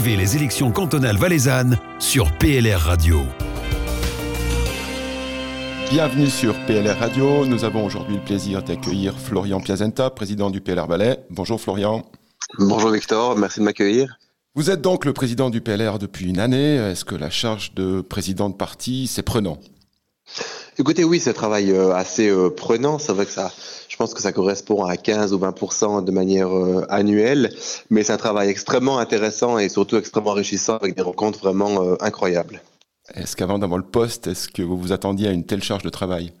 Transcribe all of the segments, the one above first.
Suivez les élections cantonales valaisannes sur PLR Radio. Bienvenue sur PLR Radio. Nous avons aujourd'hui le plaisir d'accueillir Florian Piazenta, président du PLR Valais. Bonjour Florian. Bonjour Victor, merci de m'accueillir. Vous êtes donc le président du PLR depuis une année. Est-ce que la charge de président de parti, c'est prenant? Écoutez, oui, c'est un travail euh, assez euh, prenant. C'est vrai que ça, pense que ça correspond à 15 ou 20% de manière euh, annuelle, mais c'est un travail extrêmement intéressant et surtout extrêmement enrichissant avec des rencontres vraiment incroyables. Est-ce qu'avant d'avoir le poste, est-ce que vous vous attendiez à une telle charge de travail?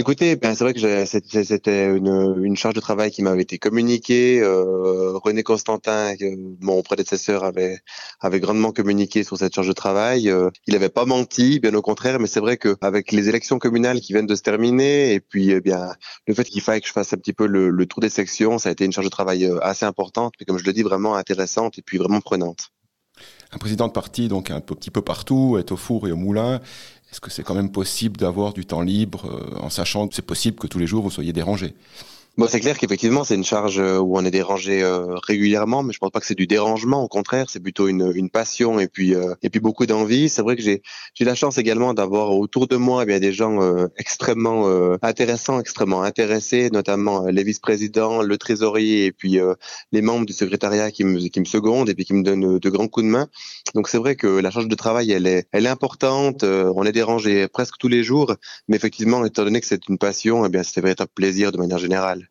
Écoutez, ben c'est vrai que c'était une, charge de travail qui m'avait été communiquée. Euh, René Constantin, mon prédécesseur, avait, grandement communiqué sur cette charge de travail. Euh, il n'avait pas menti, bien au contraire, mais c'est vrai qu'avec les élections communales qui viennent de se terminer, et puis eh bien le fait qu'il fallait que je fasse un petit peu le, le, tour des sections, ça a été une charge de travail euh, assez importante, mais comme je le dis, vraiment intéressante et puis vraiment prenante. Un président de parti, donc un petit peu partout, est au four et au moulin. Est-ce que c'est quand même possible d'avoir du temps libre euh, en sachant que c'est possible que tous les jours vous soyez dérangé Bon, c'est clair qu'effectivement, c'est une charge euh, où on est dérangé euh, régulièrement, mais je pense pas que c'est du dérangement. Au contraire, c'est plutôt une, une, passion et puis euh, et puis beaucoup d'envie. C'est vrai que j'ai j'ai la chance également d'avoir autour de moi eh bien des gens extrêmement intéressants, extrêmement intéressés, notamment les vice-présidents, le trésorier et puis les membres du secrétariat qui me qui me secondent et puis qui me donnent de grands coups de main. Donc c'est vrai que la charge de travail, elle est elle est importante. on est dérangé presque tous les jours, mais effectivement, étant donné que c'est une passion, eh bien c'est véritable plaisir de manière générale.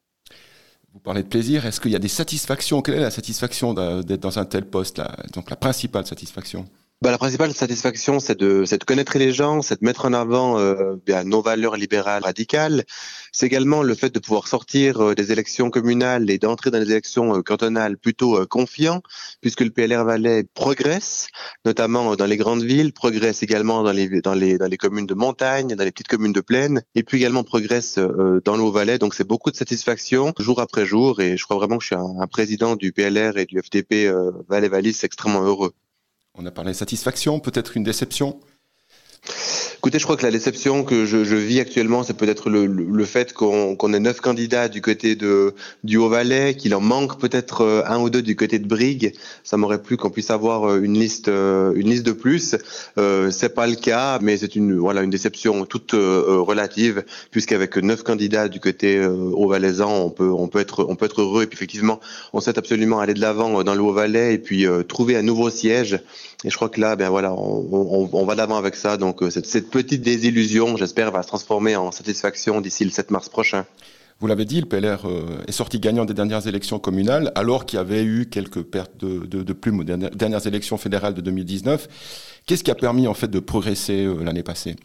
Vous parlez de plaisir. Est-ce qu'il y a des satisfactions? Quelle est la satisfaction d'être dans un tel poste Donc la principale satisfaction? Bah, la principale satisfaction, c'est de, de connaître les gens, c'est de mettre en avant euh, nos valeurs libérales radicales. C'est également le fait de pouvoir sortir euh, des élections communales et d'entrer dans les élections euh, cantonales plutôt euh, confiant, puisque le PLR Valais progresse, notamment dans les grandes villes, progresse également dans les, dans les, dans les communes de montagne, dans les petites communes de plaine, et puis également progresse dans nos Valais. Donc c'est beaucoup de satisfaction jour après jour, et je crois vraiment que je suis un, président du PLR et du FDP Valais-Valis extrêmement heureux. On a parlé de satisfaction, peut-être une déception Écoutez, je crois que la déception que je, je vis actuellement, c'est peut-être le, le, fait qu'on qu ait neuf candidats du côté de, du Haut-Valais, qu'il en manque peut-être euh, un ou deux du côté de Brigue. Ça m'aurait plu qu'on puisse avoir euh, une liste, euh, une liste de plus. Euh, c'est pas le cas, mais c'est une voilà une déception toute euh, relative, puisqu'avec neuf candidats du côté euh, Haut-Valaisan, on peut on peut être on peut être heureux. Et puis effectivement, on souhaite absolument aller de l'avant dans le Haut-Valais et puis trouver un nouveau siège. Et je crois que là, ben voilà, on, on, va d'avant avec ça. Donc cette petite désillusion, j'espère, va se transformer en satisfaction d'ici le 7 mars prochain. Vous l'avez dit, le PLR euh, est sorti gagnant des dernières élections communales, alors qu'il y avait eu quelques pertes de, de, plumes aux dernières élections fédérales de 2019. Qu'est-ce qui a permis en fait de progresser euh, l'année passée?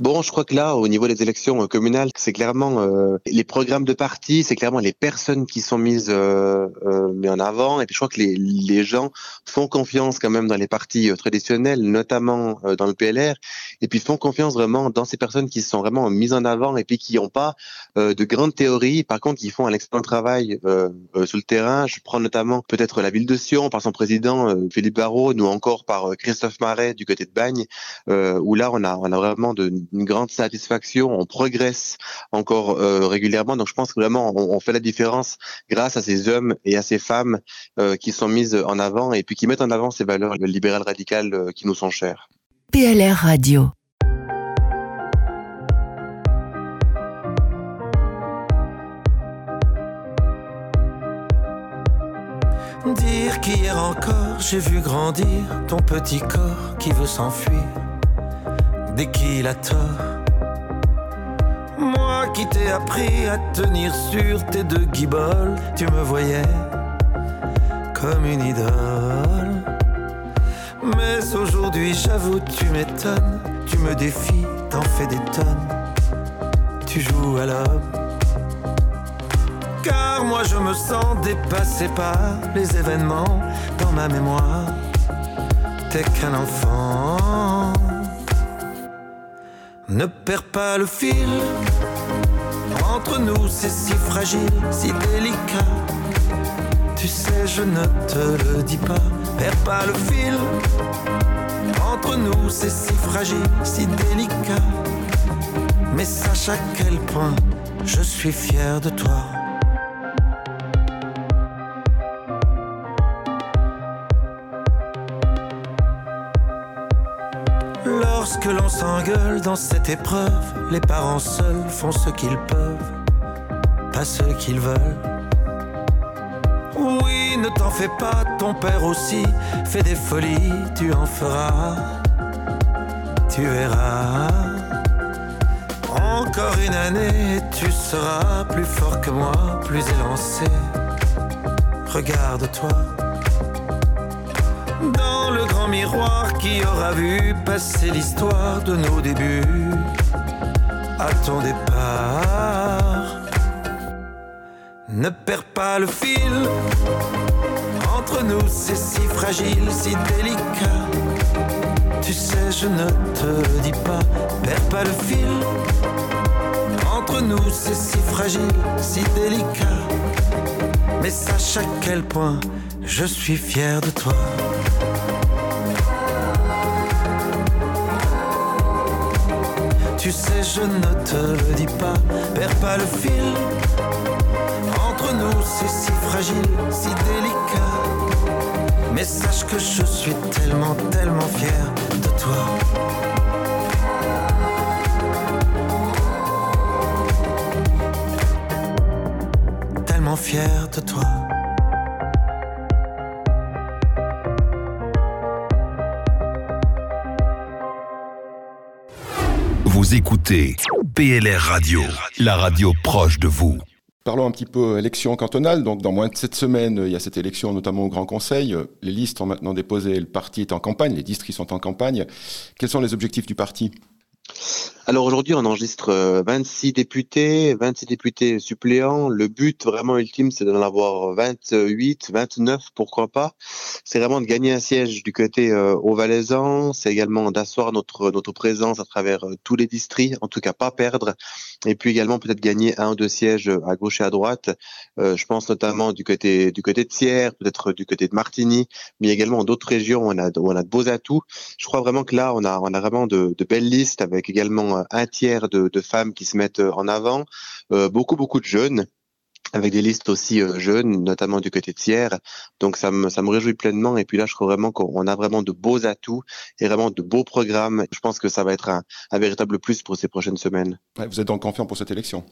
Bon, je crois que là, au niveau des élections euh, communales, c'est clairement euh, les programmes de parti, c'est clairement les personnes qui sont mises euh, euh, en avant. Et puis je crois que les, les gens font confiance quand même dans les partis euh, traditionnels, notamment dans le PLR, et puis font confiance vraiment dans ces personnes qui sont vraiment mises en avant et puis qui n'ont pas de grandes théories. Par contre, qui font un excellent travail sur le terrain. Je prends notamment peut-être la ville de Sion par son président Philippe Barrault, ou encore par Christophe Marais du côté de Bagne, où là on a on a vraiment de une grande satisfaction. On progresse encore euh, régulièrement. Donc je pense que vraiment on, on, fait la différence grâce à ces hommes et à ces femmes euh, qui sont mises en avant et puis qui mettent en avant ces valeurs libérales radicales euh, qui nous sont chères. PLR Radio. Dire qu'hier encore j'ai vu grandir ton petit corps qui veut s'enfuir dès qu'il a tort. Moi qui t'ai appris à tenir sur tes deux guiboles, tu me voyais comme une idole. Mais aujourd'hui, j'avoue, tu m'étonnes, tu me défies, t'en fais des tonnes, tu joues à l'homme. Car moi je me sens dépassé par les événements dans ma mémoire. T'es qu'un enfant. Ne perds pas le fil. Entre nous, c'est si fragile, si délicat. Tu sais, je ne te le dis pas. Perds pas le fil. Entre nous, c'est si fragile, si délicat. Mais sache à quel point je suis fier de toi. Lorsque l'on s'engueule dans cette épreuve, les parents seuls font ce qu'ils peuvent, pas ce qu'ils veulent. Oui, ne t'en fais pas, ton père aussi fait des folies, tu en feras, tu verras. Encore une année, tu seras plus fort que moi, plus élancé. Regarde-toi dans le grand miroir qui aura vu passer l'histoire de nos débuts à ton départ. Ne perds pas le fil, entre nous c'est si fragile, si délicat. Tu sais, je ne te dis pas, perds pas le fil. Entre nous c'est si fragile, si délicat. Mais sache à quel point je suis fier de toi. Tu sais, je ne te le dis pas, perds pas le fil. Entre nous, c'est si fragile, si délicat. Mais sache que je suis tellement, tellement fier de toi. Tellement fier de toi. Écoutez PLR Radio, la radio proche de vous. Parlons un petit peu élection cantonale. Donc, dans moins de sept semaines, il y a cette élection, notamment au Grand Conseil. Les listes sont maintenant déposées, le parti est en campagne, les districts sont en campagne. Quels sont les objectifs du parti? Alors aujourd'hui, on enregistre 26 euh, députés, 26 députés suppléants. Le but vraiment ultime, c'est d'en avoir 28, 29, pourquoi pas. C'est vraiment de gagner un siège du côté euh, au Valaisan. C'est également d'asseoir notre notre présence à travers euh, tous les districts, en tout cas pas perdre. Et puis également peut-être gagner un ou deux sièges à gauche et à droite. je pense notamment du côté du côté de Sierre, peut-être du côté de Martigny, mais également d'autres régions où on a où on a de beaux atouts. Je crois vraiment que là, on a on a vraiment de, de belles listes avec également un tiers de, femmes qui se mettent en avant, euh, beaucoup beaucoup de jeunes avec des listes aussi euh, jeunes, notamment du côté Sierre. Donc ça me, ça me réjouit pleinement. Et puis là, je crois vraiment qu'on a vraiment de beaux atouts et vraiment de beaux programmes. Je pense que ça va être un, véritable plus pour ces prochaines semaines. vous êtes donc confiant pour cette élection?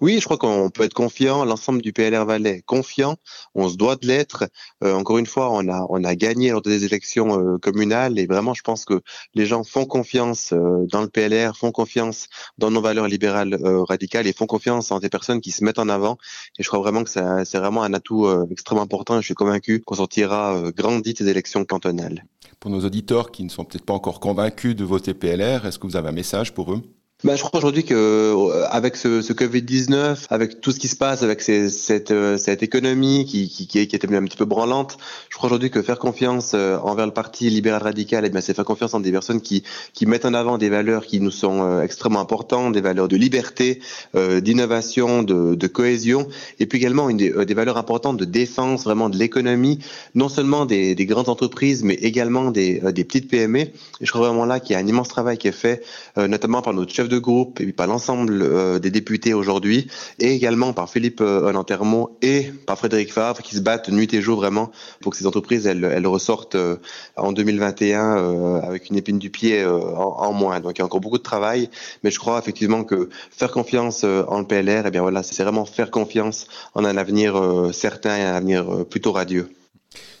Oui, je crois qu'on peut être confiant. L'ensemble du PLR Valais confiant. On se doit de l'être. Euh, encore une fois, on a on a gagné lors des élections euh, communales et vraiment, je pense que les gens font confiance euh, dans le PLR, font confiance dans nos valeurs libérales radicales et font confiance en des personnes qui se mettent en avant. Et je crois vraiment que c'est vraiment un atout extrêmement important. Je suis convaincu qu'on sortira grandi des élections cantonales. Pour nos auditeurs qui ne sont peut-être pas encore convaincus de voter PLR, est-ce que vous avez un message pour eux? Bah, je crois aujourd'hui que euh, avec ce, ce Covid-19, avec tout ce qui se passe, avec ces, cette, euh, cette économie qui, qui, qui, était un petit peu branlante, je crois aujourd'hui que faire confiance euh, envers le parti libéral radical, eh c'est faire confiance en des personnes qui, qui mettent en avant des valeurs qui nous sont extrêmement importantes, des valeurs de liberté, d'innovation, de, de, cohésion, et puis également une des, des, valeurs importantes de défense vraiment de l'économie, non seulement des, des, grandes entreprises, mais également des, des petites PME. Et je crois vraiment là qu'il y a un immense travail qui est fait, notamment par notre chef de groupe et par l'ensemble euh, des députés aujourd'hui, et également par Philippe euh, Lantermont et par Frédéric Favre, qui se battent nuit et jour vraiment pour que ces entreprises elles, elles ressortent euh, en 2021 avec une épine du pied en, moins. Donc il y a encore beaucoup de travail, mais je crois effectivement que faire confiance en le PLR, et eh bien voilà, c'est vraiment faire confiance en un avenir certain et un avenir plutôt radieux.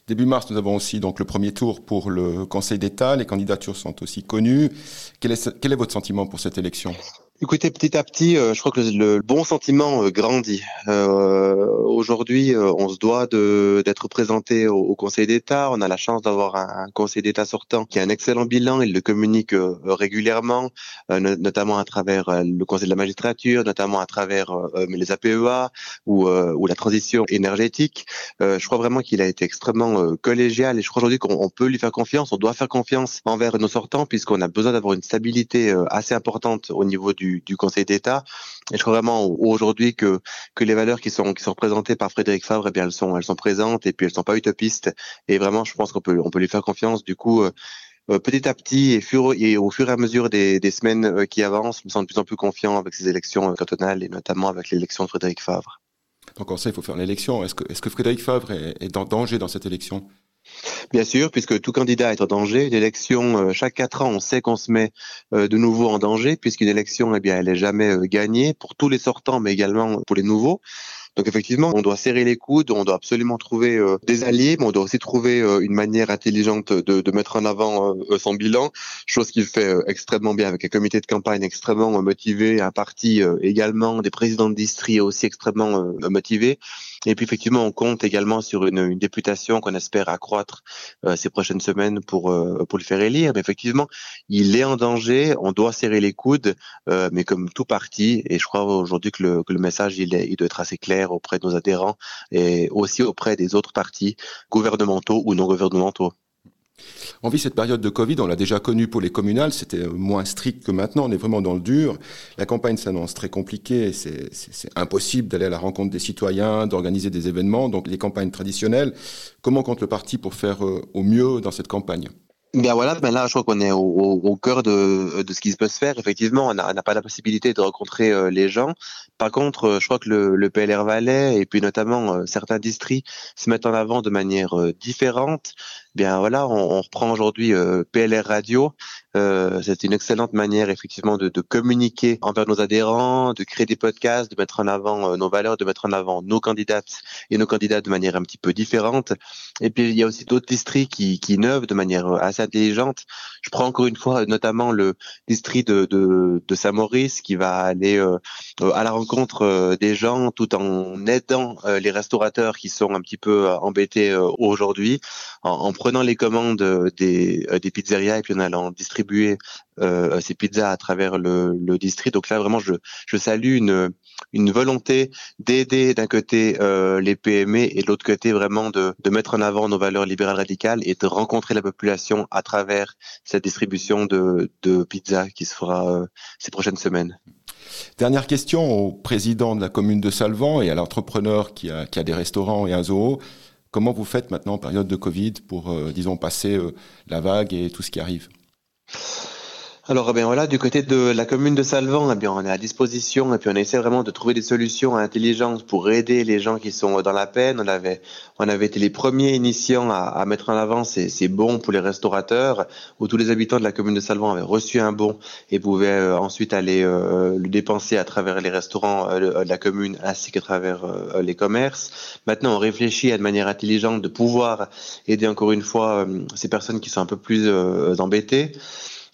Début mars, nous avons aussi donc le premier tour pour le Conseil d'État. Les candidatures sont aussi connues. Quel est, quel est votre sentiment pour cette élection? Écoutez, petit à petit, euh, je crois que le, bon sentiment euh, grandit. Euh, aujourd'hui, on se doit d'être présenté au, Conseil d'État. On a la chance d'avoir un, Conseil d'État sortant qui a un excellent bilan. Il le communique régulièrement, notamment à travers le Conseil de la magistrature, notamment à travers les APEA ou, ou la transition énergétique. je crois vraiment qu'il a été extrêmement collégial et je crois aujourd'hui qu'on peut lui faire confiance. On doit faire confiance envers nos sortants puisqu'on a besoin d'avoir une stabilité assez importante au niveau du du, Conseil d'État. Et je crois vraiment aujourd'hui que que les valeurs qui sont qui sont représentées par Frédéric Favre, eh bien elles sont elles sont présentes et puis elles sont pas utopistes. Et vraiment, je pense qu'on peut on peut lui faire confiance. Du coup. Euh, euh, petit à petit et, au fur et à mesure des, des semaines euh, qui avancent, je me sens de plus en plus confiant avec ces élections cantonales et notamment avec l'élection de Frédéric Favre. Donc on sait il faut faire l'élection. Est-ce que, est que Frédéric Favre est en danger dans cette élection? Bien sûr, puisque tout candidat est en danger. Une élection, chaque quatre ans, on sait qu'on se met de nouveau en danger, puisqu'une élection, eh bien, elle est jamais gagnée pour tous les sortants, mais également pour les nouveaux. Donc effectivement, on doit serrer les coudes, on doit absolument trouver euh, des alliés, mais on doit aussi trouver euh, une manière intelligente de, mettre en avant euh, son bilan, chose qu'il fait extrêmement bien avec un comité de campagne extrêmement motivé, un parti également, des présidents de district aussi extrêmement motivés. Et puis effectivement, on compte également sur une, députation qu'on espère accroître ces prochaines semaines pour pour le faire élire. Mais effectivement, il est en danger. On doit serrer les coudes, mais comme tout parti, et je crois aujourd'hui que le, que le message il, est, il doit être assez clair auprès de nos adhérents et aussi auprès des autres partis gouvernementaux ou non gouvernementaux. On vit cette période de Covid, on l'a déjà connue pour les communales, c'était moins strict que maintenant, on est vraiment dans le dur. La campagne s'annonce très compliquée, c'est impossible d'aller à la rencontre des citoyens, d'organiser des événements, donc les campagnes traditionnelles. Comment compte le parti pour faire euh, au mieux dans cette campagne? Bien voilà, ben là je crois qu'on est au, cœur de, ce qui peut se faire. Effectivement, on n'a pas la possibilité de rencontrer euh, les gens. Par contre, euh, je crois que le, PLR Valais et puis notamment certains districts se mettent en avant de manière différente. Bien voilà, on, on reprend aujourd'hui PLR Radio euh, c'est une excellente manière effectivement de, de, communiquer envers nos adhérents, de créer des podcasts, de mettre en avant euh, nos valeurs, de mettre en avant nos candidates et nos candidats de manière un petit peu différente. Et puis il y a aussi d'autres districts qui, qui innovent de manière euh, assez intelligente. Je prends encore une fois notamment le district de, de, de Saint-Maurice qui va aller euh, à la rencontre des gens tout en aidant les restaurateurs qui sont un petit peu embêtés aujourd'hui, en, en, prenant les commandes des, des pizzerias et puis en allant distribuer euh, ces pizzas à travers le, district. Donc là, vraiment, je, salue une, volonté d'aider d'un côté euh, les PME et de l'autre côté vraiment de, mettre en avant nos valeurs libérales radicales et de rencontrer la population à travers cette distribution de, de pizzas qui se fera euh, ces prochaines semaines. Dernière question au président de la commune de Salvan et à l'entrepreneur qui a des restaurants et un zoo. Comment vous faites maintenant en période de Covid pour, euh, disons, passer euh, la vague et tout ce qui arrive? Alors, eh bien voilà, du côté de la commune de Salvan, eh on est à disposition et puis on essaie vraiment de trouver des solutions intelligentes pour aider les gens qui sont dans la peine. On avait, on avait été les premiers initiants à, à mettre en avant ces, ces, bons pour les restaurateurs, où tous les habitants de la commune de Salvan avaient reçu un bon et pouvaient euh, ensuite aller euh, le dépenser à travers les restaurants euh, de la commune ainsi qu'à travers euh, les commerces. Maintenant, on réfléchit à de manière intelligente de pouvoir aider encore une fois euh, ces personnes qui sont un peu plus embêtées.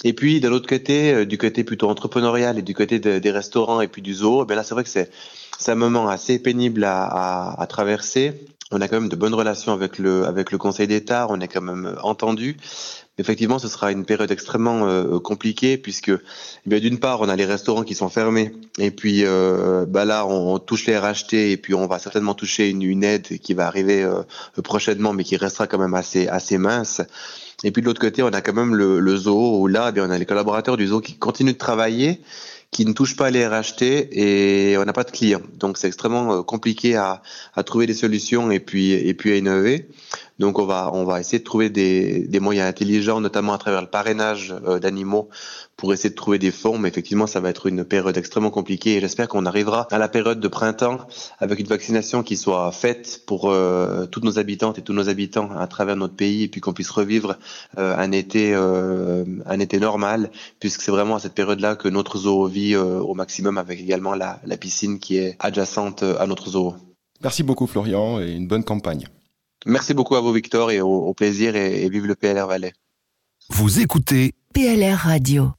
Et puis de l'autre côté, euh, du côté plutôt entrepreneurial et du côté de, des restaurants et puis du zoo, ben là c'est vrai que c'est c'est un moment assez pénible à, à, à, traverser. On a quand même de bonnes relations avec le avec le Conseil d'État, on est quand même entendu. Effectivement, ce sera une période extrêmement euh, compliquée puisque, eh d'une part, on a les restaurants qui sont fermés et puis euh, bah là, on, on, touche les RHT et puis on va certainement toucher une, une aide qui va arriver euh, prochainement, mais qui restera quand même assez assez mince. Et puis de l'autre côté, on a quand même le, le zoo où là, eh bien, on a les collaborateurs du zoo qui continuent de travailler, qui ne touchent pas les RHT et on n'a pas de clients. Donc c'est extrêmement euh, compliqué à, à, trouver des solutions et puis, et puis à innover. Donc on va, on va essayer de trouver des, des moyens intelligents, notamment à travers le parrainage euh, d'animaux, pour essayer de trouver des fonds. Mais effectivement, ça va être une période extrêmement compliquée et j'espère qu'on arrivera à la période de printemps avec une vaccination qui soit faite pour euh, toutes nos habitantes et tous nos habitants à travers notre pays et puis qu'on puisse revivre euh, un été, un été normal, puisque c'est vraiment à cette période-là que notre zoo vit au maximum avec également la, la piscine qui est adjacente à notre zoo. Merci beaucoup Florian et une bonne campagne. Merci beaucoup à vous, Victor, et au, au plaisir et, et vive le PLR Valais. Vous écoutez PLR Radio.